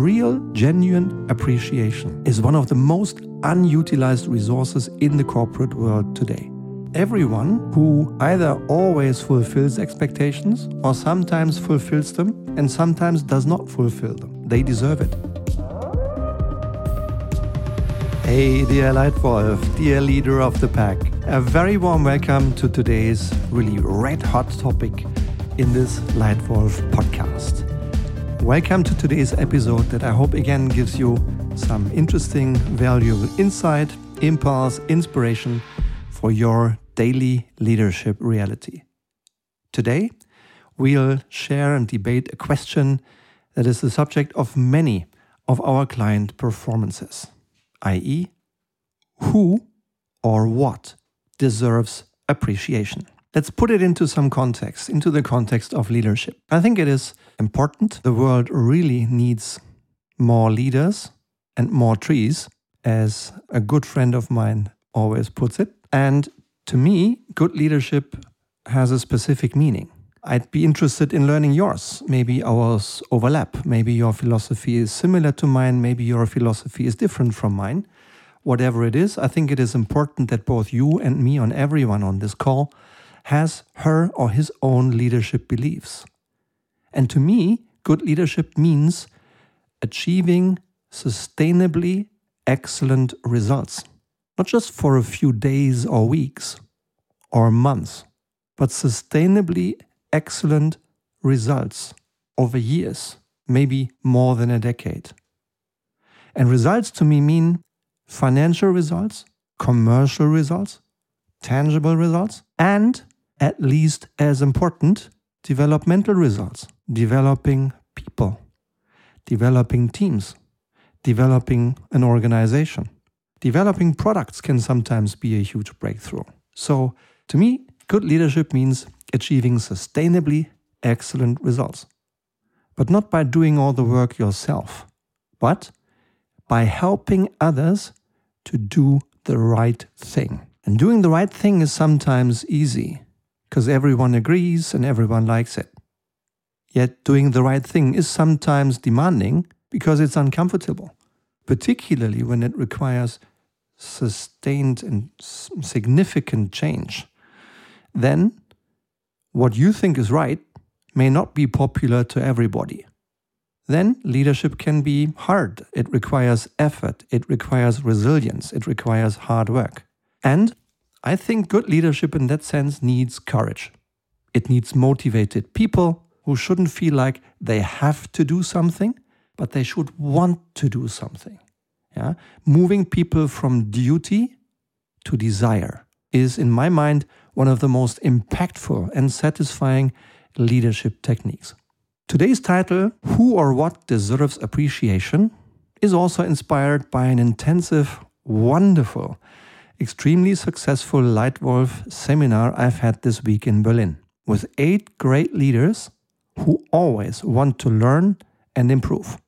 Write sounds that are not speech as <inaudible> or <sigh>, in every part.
real, genuine appreciation is one of the most unutilized resources in the corporate world today. Everyone who either always fulfills expectations or sometimes fulfills them and sometimes does not fulfill them, they deserve it. Hey, dear Leitwolf, dear leader of the pack, a very warm welcome to today's really red hot topic in this Leitwolf podcast. Welcome to today's episode that I hope again gives you some interesting, valuable insight, impulse, inspiration for your daily leadership reality. Today, we'll share and debate a question that is the subject of many of our client performances, i.e., who or what deserves appreciation. Let's put it into some context, into the context of leadership. I think it is important. The world really needs more leaders and more trees, as a good friend of mine always puts it. And to me, good leadership has a specific meaning. I'd be interested in learning yours. Maybe ours overlap. Maybe your philosophy is similar to mine. Maybe your philosophy is different from mine. Whatever it is, I think it is important that both you and me, on everyone on this call, has her or his own leadership beliefs. And to me, good leadership means achieving sustainably excellent results, not just for a few days or weeks or months, but sustainably excellent results over years, maybe more than a decade. And results to me mean financial results, commercial results, tangible results, and at least as important, developmental results, developing people, developing teams, developing an organization. Developing products can sometimes be a huge breakthrough. So, to me, good leadership means achieving sustainably excellent results. But not by doing all the work yourself, but by helping others to do the right thing. And doing the right thing is sometimes easy because everyone agrees and everyone likes it. Yet doing the right thing is sometimes demanding because it's uncomfortable, particularly when it requires sustained and significant change. Then what you think is right may not be popular to everybody. Then leadership can be hard. It requires effort, it requires resilience, it requires hard work. And I think good leadership in that sense needs courage. It needs motivated people who shouldn't feel like they have to do something, but they should want to do something. Yeah? Moving people from duty to desire is, in my mind, one of the most impactful and satisfying leadership techniques. Today's title, Who or What Deserves Appreciation, is also inspired by an intensive, wonderful, extremely successful Leitwolf seminar I've had this week in Berlin with eight great leaders who always want to learn and improve.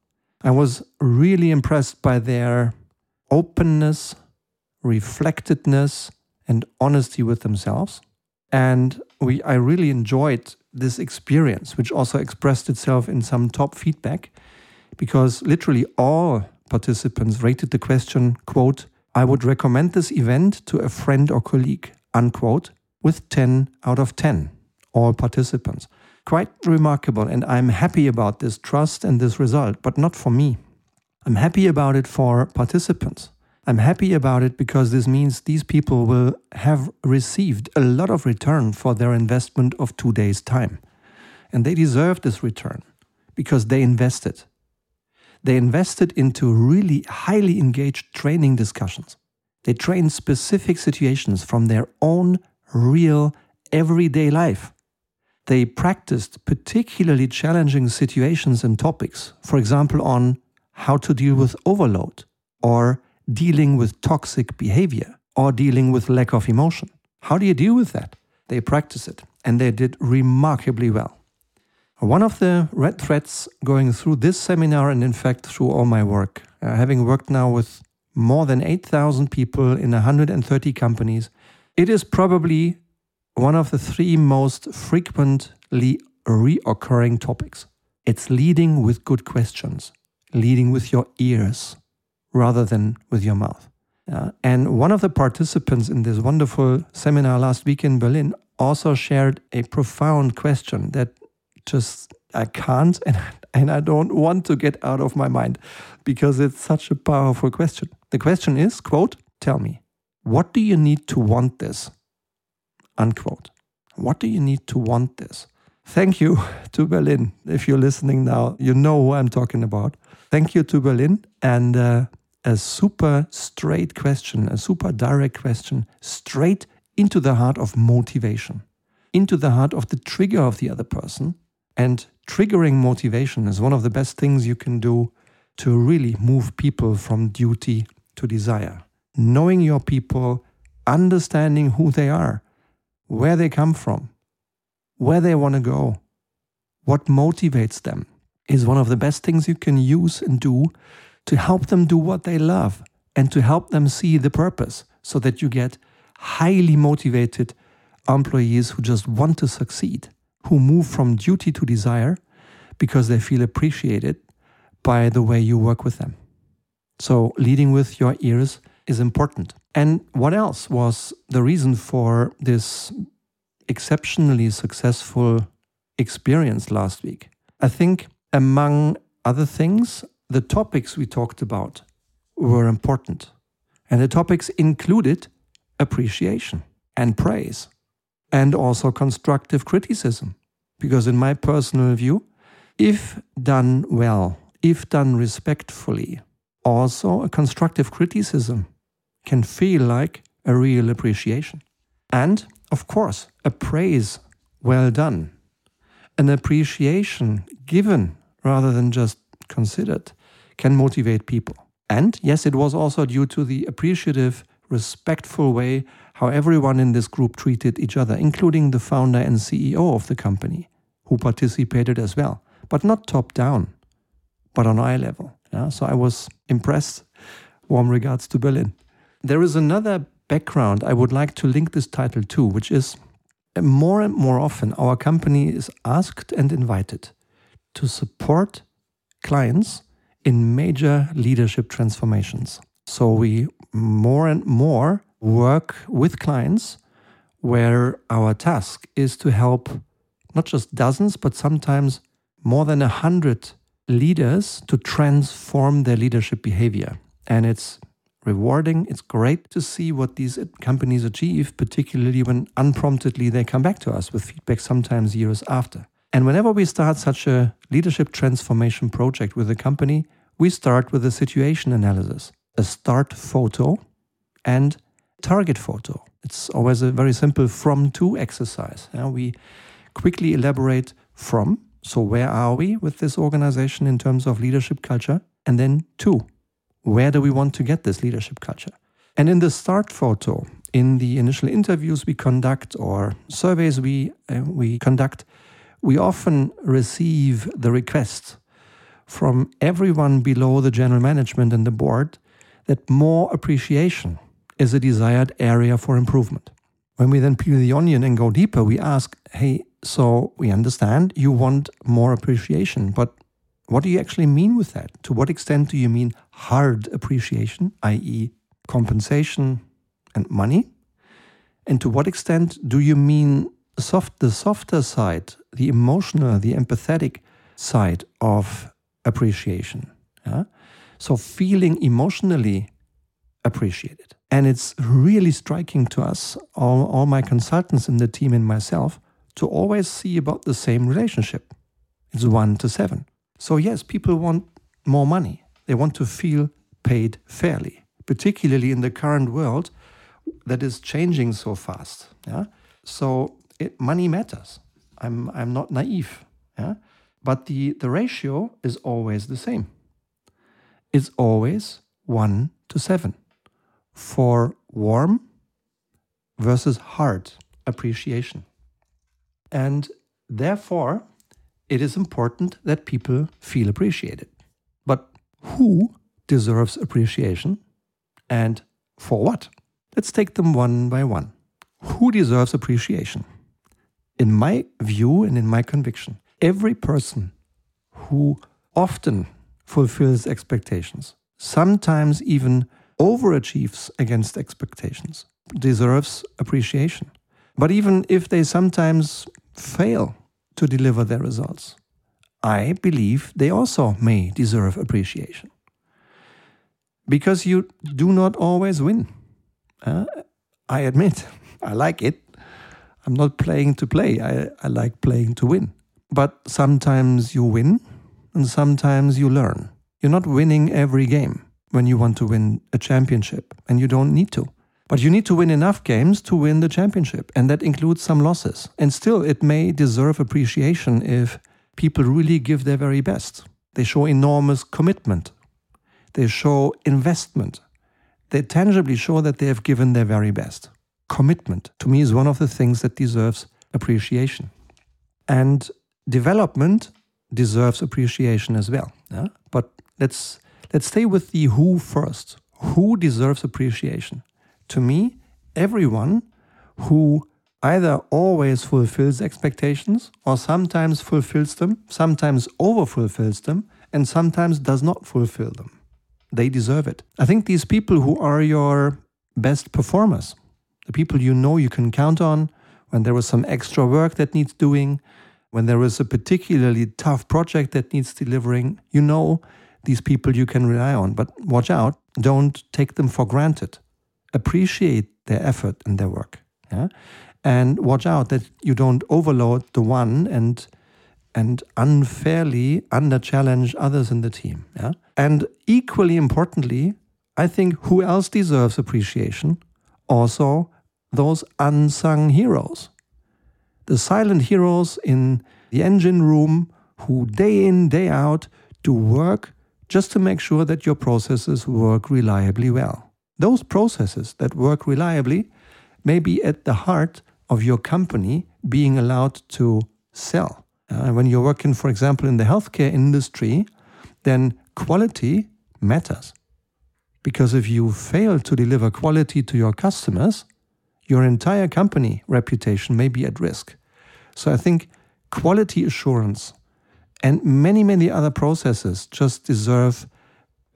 I was really impressed by their openness, reflectedness, and honesty with themselves. And we, I really enjoyed this experience, which also expressed itself in some top feedback, because literally all participants rated the question, quote, I would recommend this event to a friend or colleague, unquote, with 10 out of 10, all participants. Quite remarkable, and I'm happy about this trust and this result, but not for me. I'm happy about it for participants. I'm happy about it because this means these people will have received a lot of return for their investment of two days' time. And they deserve this return because they invested. They invested into really highly engaged training discussions. They trained specific situations from their own real everyday life. They practiced particularly challenging situations and topics, for example, on how to deal with overload, or dealing with toxic behavior, or dealing with lack of emotion. How do you deal with that? They practice it, and they did remarkably well. One of the red threads going through this seminar, and in fact through all my work, uh, having worked now with more than 8,000 people in 130 companies, it is probably one of the three most frequently reoccurring topics. It's leading with good questions, leading with your ears rather than with your mouth. Uh, and one of the participants in this wonderful seminar last week in Berlin also shared a profound question that just I can't and, and I don't want to get out of my mind because it's such a powerful question. The question is, quote, tell me, what do you need to want this? Unquote. What do you need to want this? Thank you <laughs> to Berlin. If you're listening now, you know who I'm talking about. Thank you to Berlin. And uh, a super straight question, a super direct question, straight into the heart of motivation, into the heart of the trigger of the other person. And triggering motivation is one of the best things you can do to really move people from duty to desire. Knowing your people, understanding who they are, where they come from, where they want to go, what motivates them is one of the best things you can use and do to help them do what they love and to help them see the purpose so that you get highly motivated employees who just want to succeed, who move from duty to desire because they feel appreciated by the way you work with them. So, leading with your ears is important. And what else was the reason for this exceptionally successful experience last week? I think, among other things, the topics we talked about were important. And the topics included appreciation and praise and also constructive criticism. Because, in my personal view, if done well, if done respectfully, also a constructive criticism can feel like a real appreciation. And, of course, a praise well done, an appreciation given rather than just considered can motivate people. And yes, it was also due to the appreciative, respectful way how everyone in this group treated each other, including the founder and CEO of the company, who participated as well, but not top down, but on eye level. Yeah? So I was impressed. Warm regards to Berlin. There is another background I would like to link this title to, which is uh, more and more often our company is asked and invited to support clients in major leadership transformations. So we more and more work with clients where our task is to help not just dozens, but sometimes more than a hundred leaders to transform their leadership behavior. And it's rewarding. It's great to see what these companies achieve, particularly when unpromptedly they come back to us with feedback sometimes years after. And whenever we start such a leadership transformation project with a company, we start with a situation analysis, a start photo, and target photo. It's always a very simple from to exercise. Yeah, we quickly elaborate from, so where are we with this organization in terms of leadership culture? And then to, where do we want to get this leadership culture? And in the start photo, in the initial interviews we conduct or surveys we, uh, we conduct, we often receive the request from everyone below the general management and the board that more appreciation is a desired area for improvement. When we then peel the onion and go deeper, we ask, hey, so we understand you want more appreciation, but what do you actually mean with that? To what extent do you mean hard appreciation, i.e., compensation and money? And to what extent do you mean soft, the softer side, the emotional, the empathetic side of appreciation. Yeah? So feeling emotionally appreciated. And it's really striking to us, all, all my consultants in the team and myself, to always see about the same relationship. It's one to seven. So, yes, people want more money. They want to feel paid fairly, particularly in the current world that is changing so fast. Yeah? So, it, money matters. I'm, I'm not naive. Yeah? But the, the ratio is always the same. It's always 1 to 7 for warm versus hard appreciation. And therefore, it is important that people feel appreciated. But who deserves appreciation and for what? Let's take them one by one. Who deserves appreciation? in my view and in my conviction, every person who often fulfills expectations, sometimes even overachieves against expectations, deserves appreciation. But even if they sometimes fail to deliver their results, I believe they also may deserve appreciation. Because you do not always win. Uh, I admit, <laughs> I like it. I'm not playing to play, I, I like playing to win. But sometimes you win and sometimes you learn. You're not winning every game when you want to win a championship, and you don't need to. But you need to win enough games to win the championship, and that includes some losses. And still, it may deserve appreciation if people really give their very best. They show enormous commitment, they show investment, they tangibly show that they have given their very best. Commitment, to me, is one of the things that deserves appreciation. And development deserves appreciation as well. Yeah? But let's let's stay with the who first. Who deserves appreciation? To me, everyone who either always fulfills expectations or sometimes fulfills them, sometimes overfulfills them, and sometimes does not fulfill them. They deserve it. I think these people who are your best performers, the people you know you can count on when there is some extra work that needs doing, when there is a particularly tough project that needs delivering, you know these people you can rely on. But watch out, don't take them for granted. Appreciate their effort and their work. Yeah? And watch out that you don't overload the one and and unfairly under challenge others in the team. Yeah? And equally importantly, I think who else deserves appreciation? Also, those unsung heroes the silent heroes in the engine room who day in, day out do work just to make sure that your processes work reliably well. Those processes that work reliably may be at the heart of your company being allowed to sell. Uh, when you're working, for example, in the healthcare industry, then quality matters. Because if you fail to deliver quality to your customers, your entire company reputation may be at risk. So I think quality assurance and many, many other processes just deserve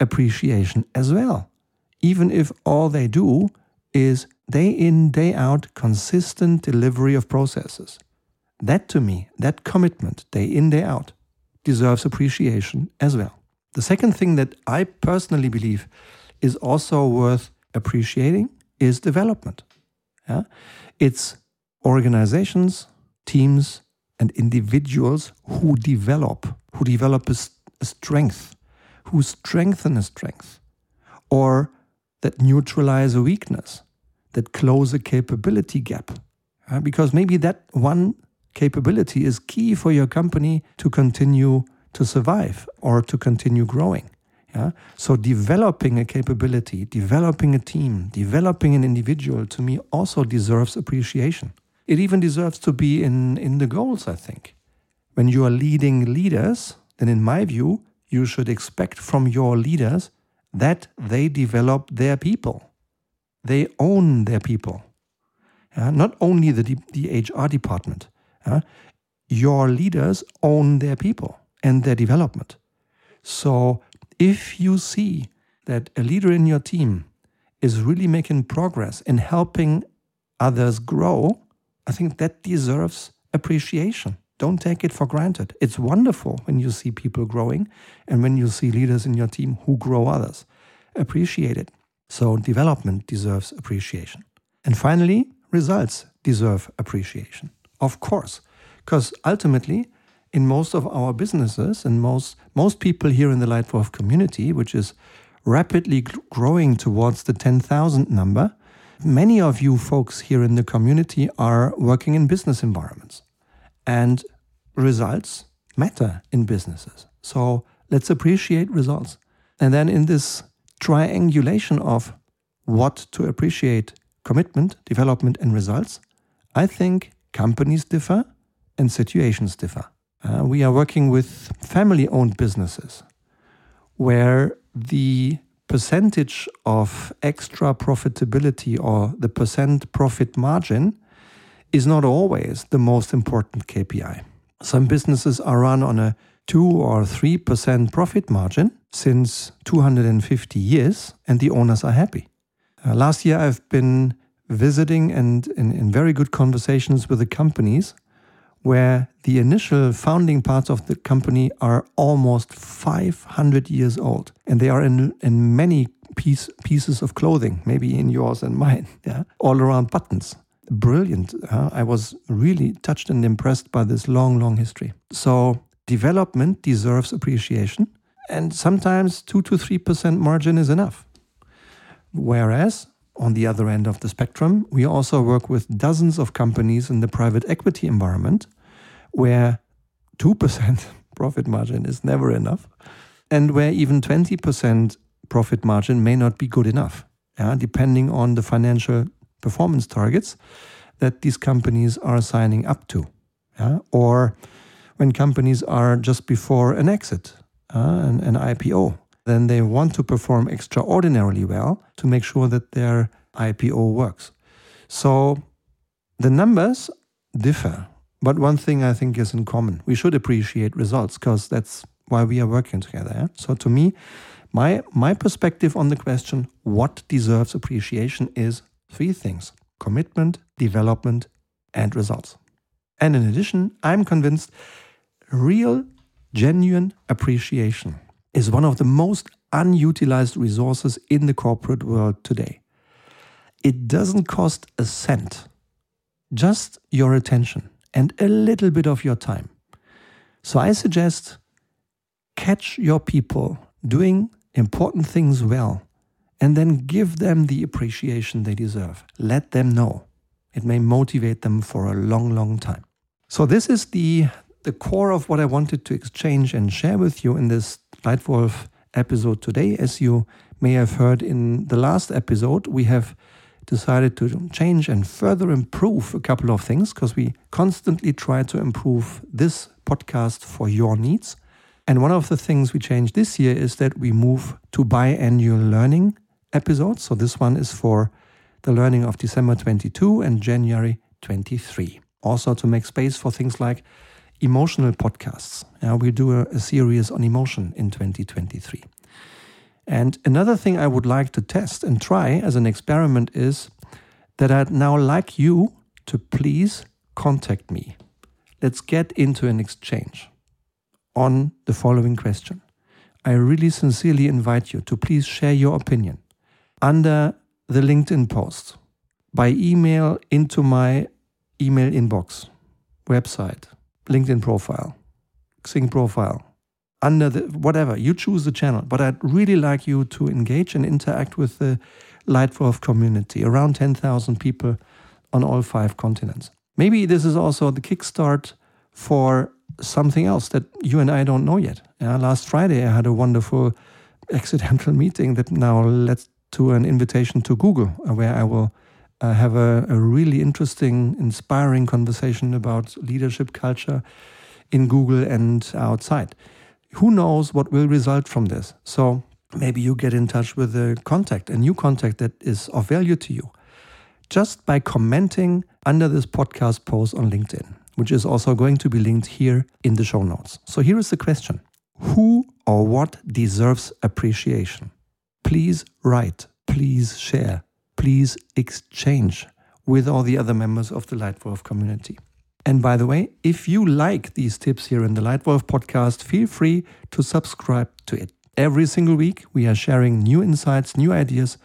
appreciation as well. Even if all they do is day in, day out, consistent delivery of processes. That to me, that commitment, day in, day out, deserves appreciation as well. The second thing that I personally believe is also worth appreciating is development. Yeah? It's organizations, teams, and individuals who develop, who develop a, a strength, who strengthen a strength, or that neutralize a weakness, that close a capability gap. Uh, because maybe that one capability is key for your company to continue to survive or to continue growing. Yeah? So developing a capability, developing a team, developing an individual to me also deserves appreciation. It even deserves to be in, in the goals, I think. When you are leading leaders, then in my view, you should expect from your leaders that they develop their people. They own their people. Uh, not only the, the HR department. Uh, your leaders own their people and their development. So if you see that a leader in your team is really making progress in helping others grow, I think that deserves appreciation. Don't take it for granted. It's wonderful when you see people growing and when you see leaders in your team who grow others. Appreciate it. So, development deserves appreciation. And finally, results deserve appreciation. Of course, because ultimately, in most of our businesses and most, most people here in the Leitwolf community, which is rapidly growing towards the 10,000 number, Many of you folks here in the community are working in business environments, and results matter in businesses. So let's appreciate results. And then in this triangulation of what to appreciate commitment, development, and results, I think companies differ and situations differ. Uh, we are working with family owned businesses where the percentage of extra profitability or the percent profit margin is not always the most important KPI. Some businesses are run on a 2 or 3% profit margin since 250 years, and the owners are happy. Uh, last year, I've been visiting and in, in very good conversations with the companies where the initial founding parts of the company are almost 500 years old and they are in, in many piece, pieces of clothing, maybe in yours and <laughs> mine, yeah, all around buttons. Brilliant. Uh, I was really touched and impressed by this long, long history. So, development deserves appreciation, and sometimes 2 to 3% margin is enough. Whereas, on the other end of the spectrum, we also work with dozens of companies in the private equity environment where 2% <laughs> profit margin is never enough, and where even 20% profit margin may not be good enough, yeah, depending on the financial performance targets that these companies are signing up to. Yeah, or when companies are just before an exit, uh, an, an IPO, then they want to perform extraordinarily well to make sure that their IPO works. So the numbers differ but one thing I think is in common we should appreciate results because that's why we are working together. Yeah? So, to me, my, my perspective on the question, what deserves appreciation, is three things commitment, development, and results. And in addition, I'm convinced real, genuine appreciation is one of the most unutilized resources in the corporate world today. It doesn't cost a cent, just your attention and a little bit of your time. So I suggest catch your people doing important things well and then give them the appreciation they deserve. Let them know. It may motivate them for a long, long time. So this is the the core of what I wanted to exchange and share with you in this Leitwolf episode today. As you may have heard in the last episode, we have decided to change and further improve a couple of things because we constantly try to improve this podcast for your needs. And one of the things we changed this year is that we move to biannual learning episodes. So this one is for the learning of December 22 and January 23. Also to make space for things like emotional podcasts. Yeah, we do a, a series on emotion in 2023. And another thing I would like to test and try as an experiment is that I'd now like you to please contact me. Let's get into an exchange on the following question. I really sincerely invite you to please share your opinion under the LinkedIn post, by email into my email inbox, website, LinkedIn profile, Xing profile, under the whatever you choose the channel. But i'd really like you to engage and interact with the Leitwolf community around 10,000 people on all five continents. Maybe this is also the kickstart for something else that you and i don't know yet. Yeah, last friday i had a wonderful accidental <laughs> meeting that now led to an invitation to google uh, where i will uh, have a, a really interesting inspiring conversation about leadership culture in google and outside who knows what will result from this? So maybe you get in touch with a contact, a new contact that is of value to you, just by commenting under this podcast post on LinkedIn, which is also going to be linked here in the show notes. So here is the question Who or what deserves appreciation? Please write, please share, please exchange with all the other members of the Leitwolf community. And by the way, if you like these tips here in the Leitwolf podcast, feel free to subscribe to it. Every single week, we are sharing new insights, new ideas,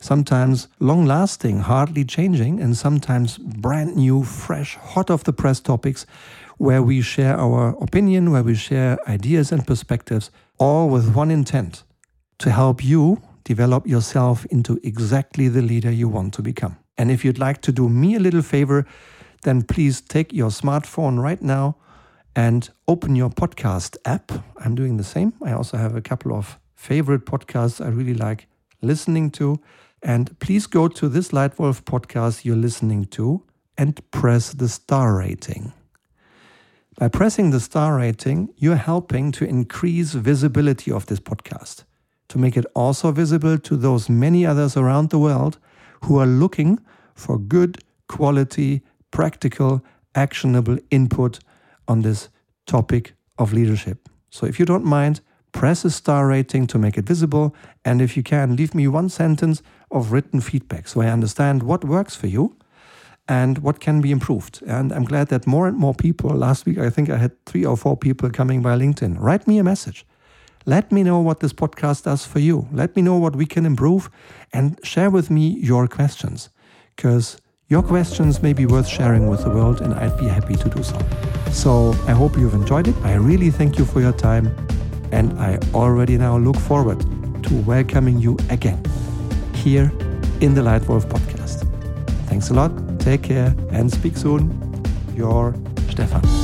sometimes long lasting, hardly changing, and sometimes brand new, fresh, hot off the press topics where we share our opinion, where we share ideas and perspectives, all with one intent to help you develop yourself into exactly the leader you want to become. And if you'd like to do me a little favor, then please take your smartphone right now and open your podcast app. I'm doing the same. I also have a couple of favorite podcasts I really like listening to. And please go to this Leitwolf podcast you're listening to and press the star rating. By pressing the star rating, you're helping to increase visibility of this podcast, to make it also visible to those many others around the world who are looking for good quality practical, actionable input on this topic of leadership. So if you don't mind, press a star rating to make it visible. And if you can, leave me one sentence of written feedback so I understand what works for you and what can be improved. And I'm glad that more and more people, last week I think I had three or four people coming by LinkedIn, write me a message. Let me know what this podcast does for you. Let me know what we can improve and share with me your questions because your questions may be worth sharing with the world and I'd be happy to do so. So I hope you've enjoyed it. I really thank you for your time and I already now look forward to welcoming you again here in the Leitwolf podcast. Thanks a lot, take care, and speak soon. Your Stefan.